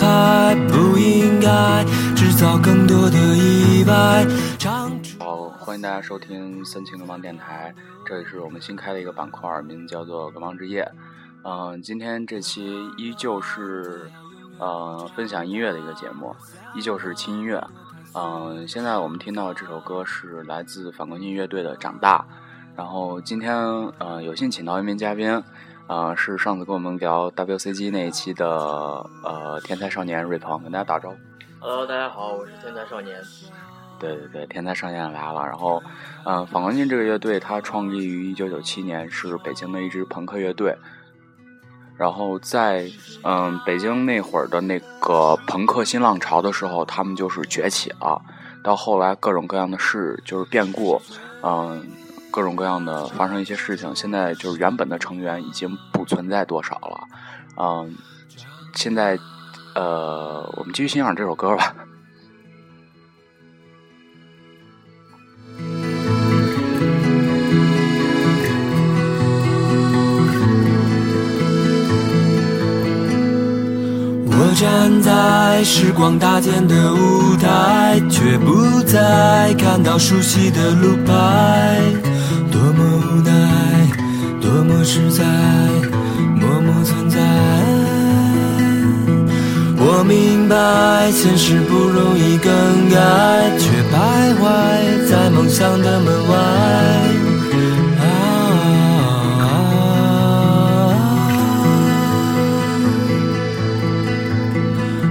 不应该制造更多的意外。好，欢迎大家收听三清流氓电台，这里是我们新开的一个板块，名字叫做“流氓之夜”。嗯，今天这期依旧是呃分享音乐的一个节目，依旧是轻音乐。嗯，现在我们听到的这首歌是来自反光镜乐队的《长大》。然后今天呃有幸请到一名嘉宾，呃是上次跟我们聊 WCG 那一期的呃天才少年瑞鹏，跟大家打招呼。Hello，大家好，我是天才少年。对对对，天才少年来了。然后，嗯，反光镜这个乐队它创立于一九九七年，是北京的一支朋克乐队。然后在嗯北京那会儿的那个朋克新浪潮的时候，他们就是崛起了。到后来各种各样的事就是变故，嗯。各种各样的发生一些事情，现在就是原本的成员已经不存在多少了，嗯，现在，呃，我们继续欣赏这首歌吧。我站在时光搭建的舞台，却不再看到熟悉的路牌。多么无奈，多么实在，默默存在。我明白，现实不容易更改，却徘徊在梦想的门外。啊，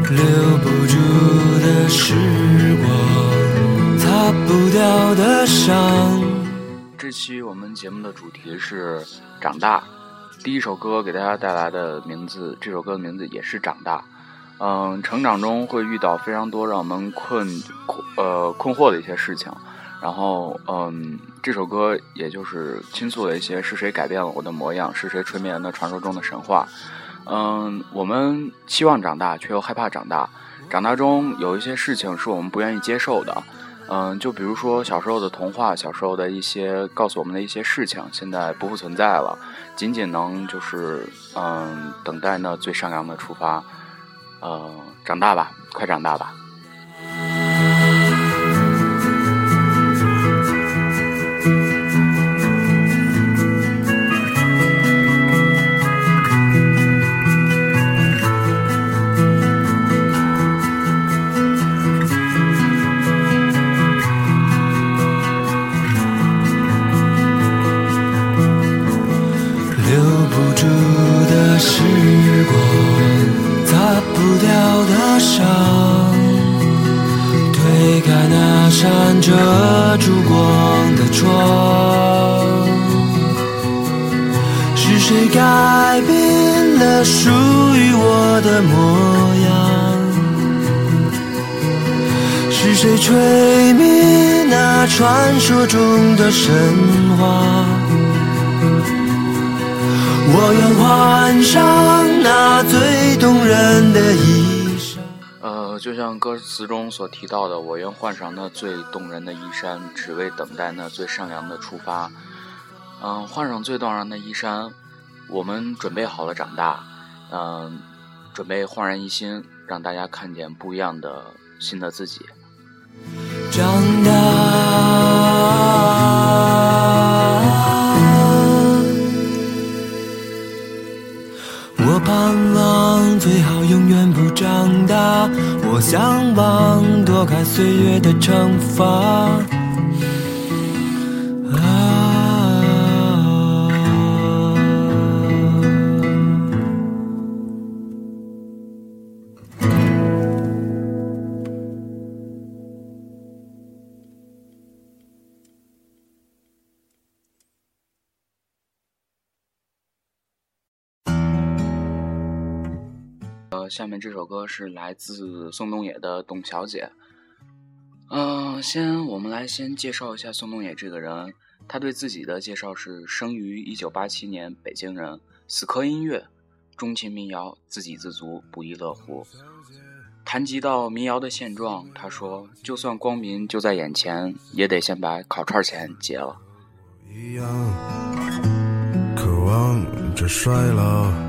留不住的时光，擦不掉的伤。这期我们节目的主题是长大。第一首歌给大家带来的名字，这首歌的名字也是长大。嗯，成长中会遇到非常多让我们困困呃困惑的一些事情。然后，嗯，这首歌也就是倾诉了一些是谁改变了我的模样，是谁吹灭了那传说中的神话。嗯，我们期望长大，却又害怕长大。长大中有一些事情是我们不愿意接受的。嗯，就比如说小时候的童话，小时候的一些告诉我们的一些事情，现在不复存在了，仅仅能就是嗯，等待那最善良的出发，呃，长大吧，快长大吧。遮住光的窗，是谁改变了属于我的模样？是谁吹灭那传说中的神话？我愿换上那最动人的衣。就像歌词中所提到的，我愿换上那最动人的衣衫，只为等待那最善良的出发。嗯，换上最动人的衣衫，我们准备好了长大。嗯，准备焕然一新，让大家看见不一样的新的自己。长大。盼望最好远不长大，我向往躲开岁月的惩罚。下面这首歌是来自宋冬野的《董小姐》。嗯，先我们来先介绍一下宋冬野这个人。他对自己的介绍是：生于一九八七年，北京人，死磕音乐，钟情民谣，自给自足，不亦乐乎。谈及到民谣的现状，他说：“就算光明就在眼前，也得先把烤串钱结了。”一样，渴望着衰老。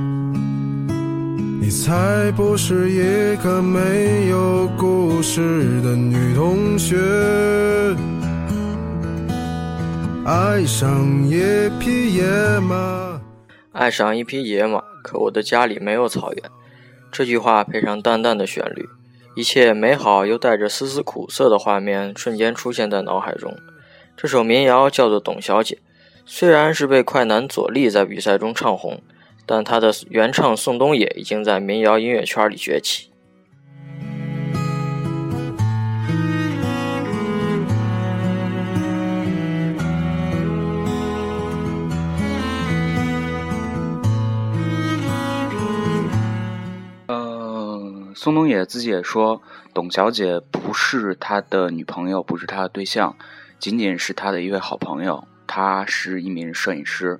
才不是一个没有故事的女同学。爱上一匹野马，爱上一匹野马，可我的家里没有草原。这句话配上淡淡的旋律，一切美好又带着丝丝苦涩的画面瞬间出现在脑海中。这首民谣叫做《董小姐》，虽然是被快男左立在比赛中唱红，但他的原唱宋冬野已经在民谣音乐圈里崛起。嗯，宋冬野自己也说，董小姐不是他的女朋友，不是他的对象。仅仅是他的一位好朋友，他是一名摄影师。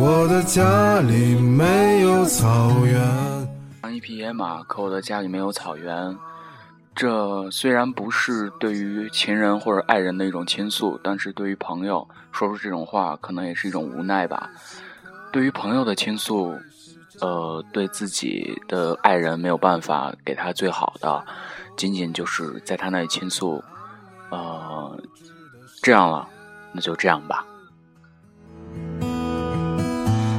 我的家里没有草原。养一匹野马，可我的家里没有草原。这虽然不是对于情人或者爱人的一种倾诉，但是对于朋友说出这种话，可能也是一种无奈吧。对于朋友的倾诉，呃，对自己的爱人没有办法给他最好的，仅仅就是在他那里倾诉，呃。这样了，那就这样吧。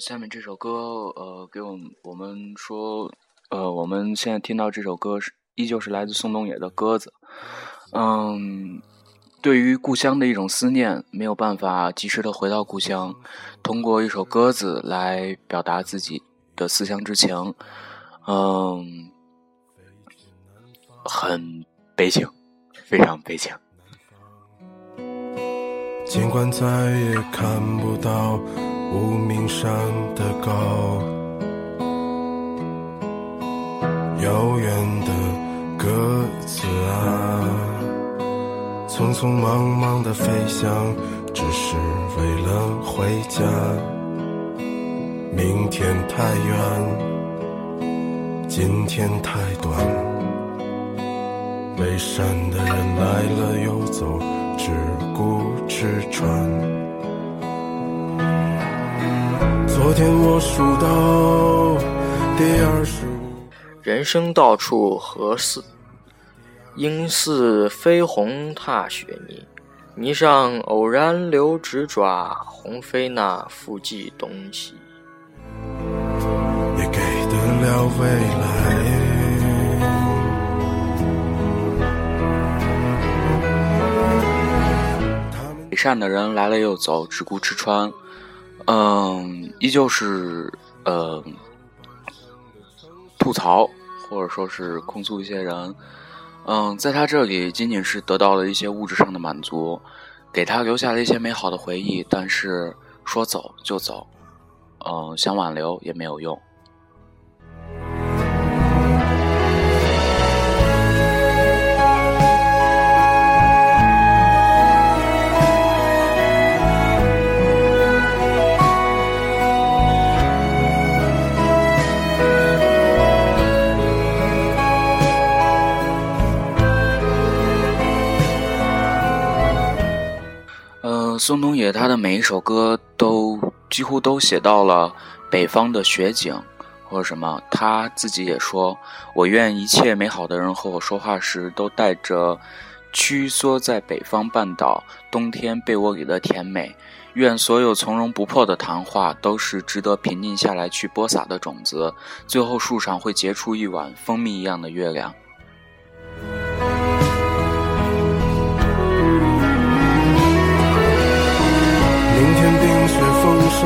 下面这首歌，呃，给我们我们说，呃，我们现在听到这首歌是依旧是来自宋冬野的《鸽子》。嗯，对于故乡的一种思念，没有办法及时的回到故乡，通过一首歌子来表达自己的思乡之情。嗯，很悲情，非常悲情。尽管再也看不到无名山的高，遥远的鸽子啊，匆匆忙忙的飞翔，只是为了回家。明天太远，今天太短，背山的人来了又走。只顾吃穿。天我数到第二十五。人生到处何似？应似飞鸿踏雪泥。泥上偶然留指爪，鸿飞那复计东西。也给得了未来。善的人来了又走，只顾吃穿。嗯，依旧是呃吐槽，或者说是控诉一些人。嗯，在他这里仅仅是得到了一些物质上的满足，给他留下了一些美好的回忆，但是说走就走，嗯，想挽留也没有用。宋冬野他的每一首歌都几乎都写到了北方的雪景，或者什么。他自己也说：“我愿一切美好的人和我说话时，都带着屈缩在北方半岛冬天被窝里的甜美。愿所有从容不迫的谈话，都是值得平静下来去播撒的种子。最后树上会结出一碗蜂蜜一样的月亮。”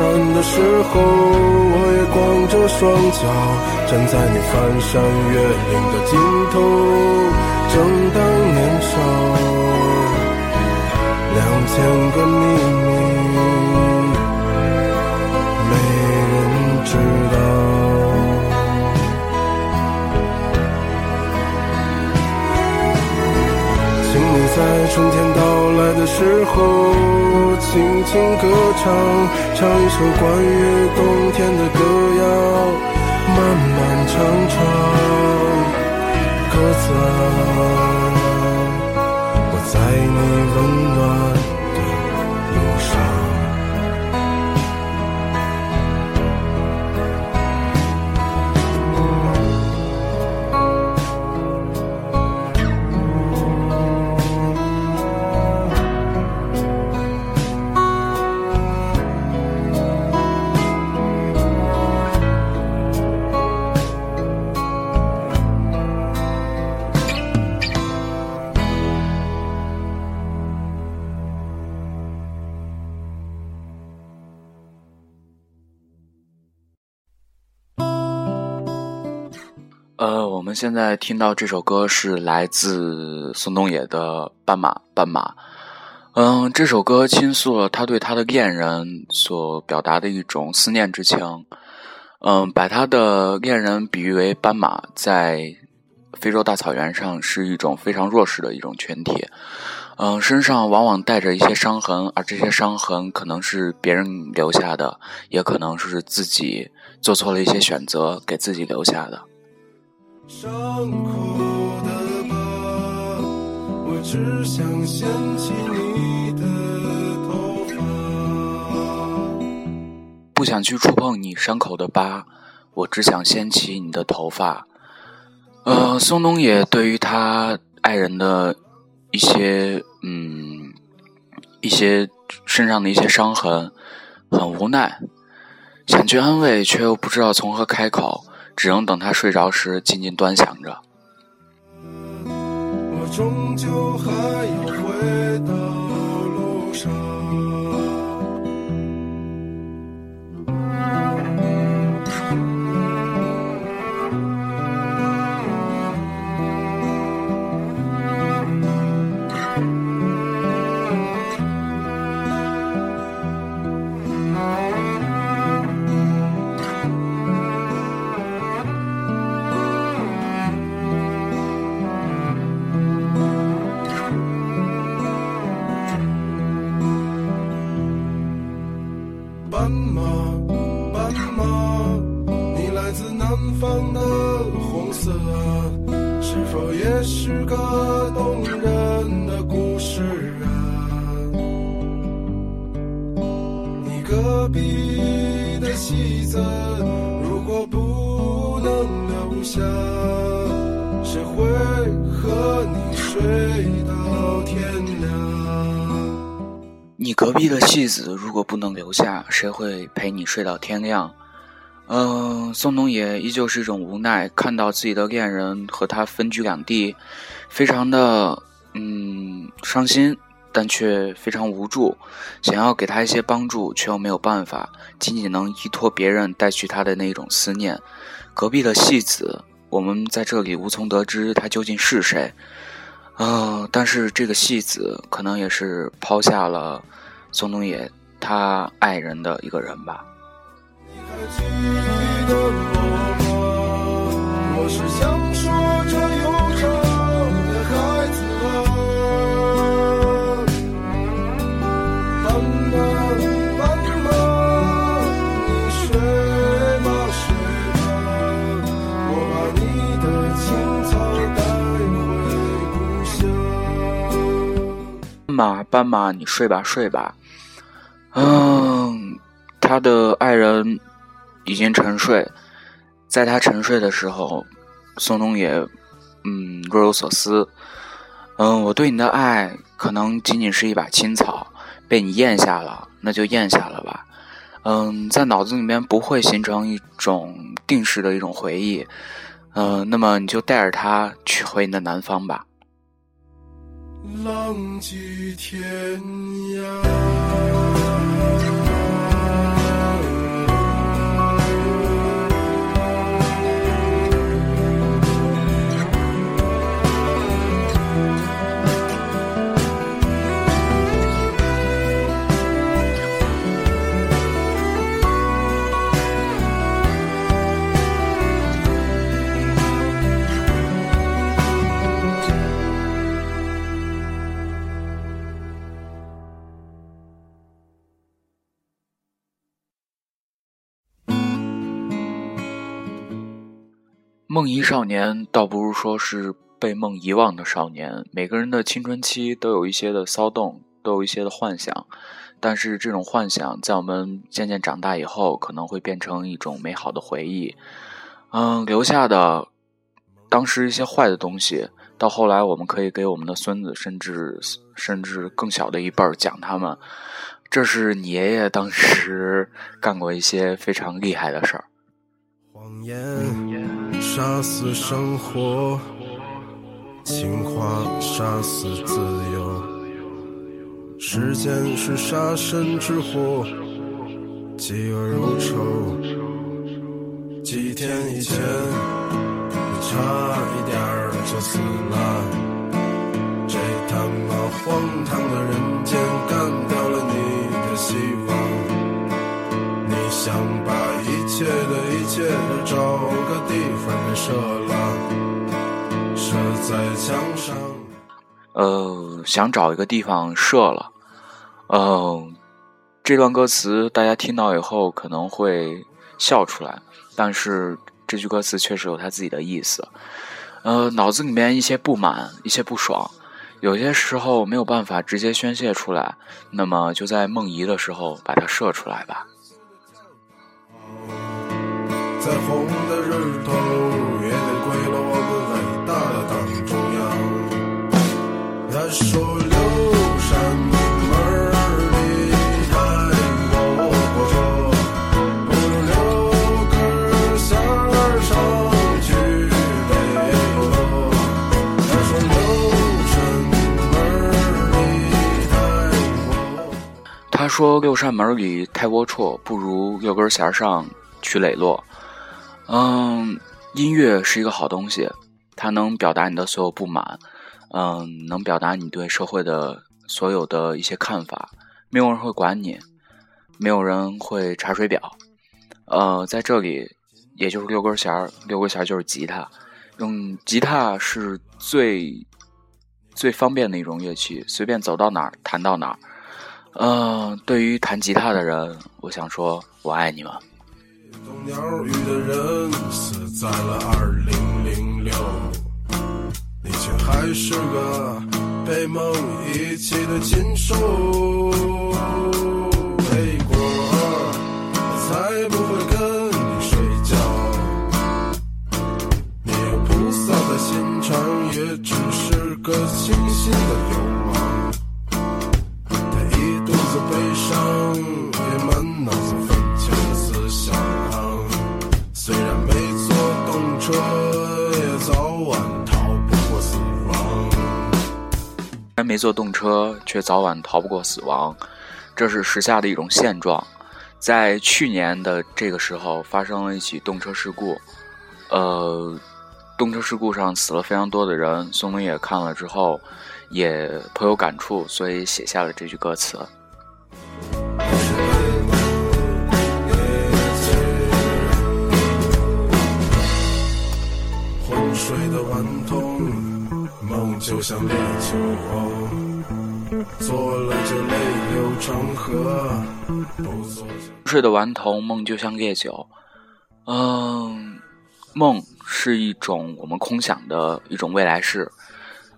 山的时候，我也光着双脚站在你翻山越岭的尽头，正当年少，两千个在春天到来的时候。轻轻歌唱，唱一首关于冬天的歌谣，漫漫长长，歌子啊，我在你温暖。我们现在听到这首歌是来自宋冬野的《斑马斑马》。嗯，这首歌倾诉了他对他的恋人所表达的一种思念之情。嗯，把他的恋人比喻为斑马，在非洲大草原上是一种非常弱势的一种群体。嗯，身上往往带着一些伤痕，而这些伤痕可能是别人留下的，也可能是自己做错了一些选择给自己留下的。伤口的疤，我只想掀起你的头发。不想去触碰你伤口的疤，我只想掀起你的头发。呃，宋冬野对于他爱人的一些嗯一些身上的一些伤痕很无奈，想去安慰，却又不知道从何开口。只能等他睡着时，静静端详着。我终究还要回到谁会和你睡到天亮？你隔壁的戏子如果不能留下，谁会陪你睡到天亮？嗯，宋冬野依旧是一种无奈，看到自己的恋人和他分居两地，非常的嗯伤心，但却非常无助，想要给他一些帮助，却又没有办法，仅仅能依托别人带去他的那一种思念。隔壁的戏子，我们在这里无从得知他究竟是谁。啊，但是这个戏子可能也是抛下了宋冬野他爱人的一个人吧。我吗？我是马，斑马，你睡吧睡吧。嗯，他的爱人。已经沉睡，在他沉睡的时候，宋冬野，嗯，若有所思。嗯，我对你的爱可能仅仅是一把青草，被你咽下了，那就咽下了吧。嗯，在脑子里面不会形成一种定式的一种回忆。嗯，那么你就带着它去回你的南方吧。浪迹天涯。梦遗少年，倒不如说是被梦遗忘的少年。每个人的青春期都有一些的骚动，都有一些的幻想，但是这种幻想在我们渐渐长大以后，可能会变成一种美好的回忆。嗯，留下的当时一些坏的东西，到后来我们可以给我们的孙子，甚至甚至更小的一辈儿讲他们。这是你爷爷当时干过一些非常厉害的事儿。谎言。杀死生活，情话杀死自由。时间是杀身之祸，嫉恶如仇。几天以前，你差一点儿就死了。这他妈荒唐的人间，干掉了你的希望。你想把一切的一切都找。射了，射在墙上。呃，想找一个地方射了。嗯，这段歌词大家听到以后可能会笑出来，但是这句歌词确实有它自己的意思。呃，脑子里面一些不满，一些不爽，有些时候没有办法直接宣泄出来，那么就在梦遗的时候把它射出来吧。在红的日头。他说：“六扇门里太龌龊，不如六根弦上取磊落。”嗯，音乐是一个好东西，它能表达你的所有不满。嗯，能表达你对社会的所有的一些看法，没有人会管你，没有人会查水表。呃，在这里，也就是六根弦儿，六根弦儿就是吉他，用吉他是最最方便的一种乐器，随便走到哪儿弹到哪儿。嗯，对于弹吉他的人，我想说，我爱你们。鸟语的人死在了二零零六。你却还是个被梦遗弃的禽兽。黑果，才不会跟你睡觉。你有菩萨的心肠，也只是个清新的流氓。他一肚子悲伤，也满没坐动车，却早晚逃不过死亡，这是时下的一种现状。在去年的这个时候，发生了一起动车事故，呃，动车事故上死了非常多的人。宋冬野看了之后，也颇有感触，所以写下了这句歌词。昏睡的晚，就像烈酒，做了就泪流成河。睡的顽童，梦就像烈酒。嗯，梦是一种我们空想的一种未来式，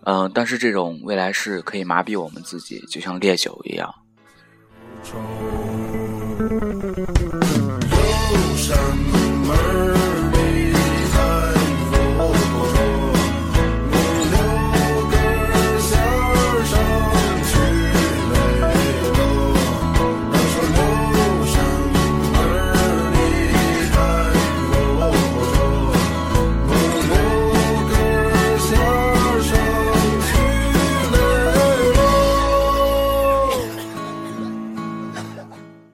嗯，但是这种未来式可以麻痹我们自己，就像烈酒一样。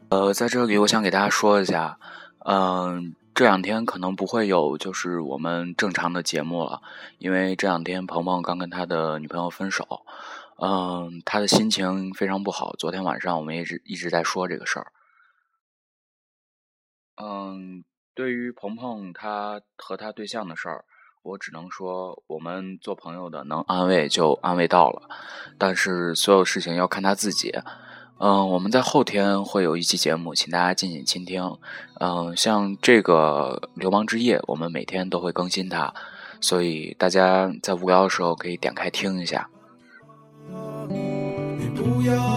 呃，在这里我想给大家说一下，嗯、这两天可能不会有就是我们正常的节目了，因为这两天鹏鹏刚跟他的女朋友分手，嗯、他的心情非常不好。昨天晚上我们一直一直在说这个事儿。嗯，对于鹏鹏他和他对象的事儿，我只能说我们做朋友的能安慰就安慰到了，但是所有事情要看他自己。嗯，我们在后天会有一期节目，请大家敬请倾听。嗯，像这个《流氓之夜》，我们每天都会更新它，所以大家在无聊的时候可以点开听一下。你不要。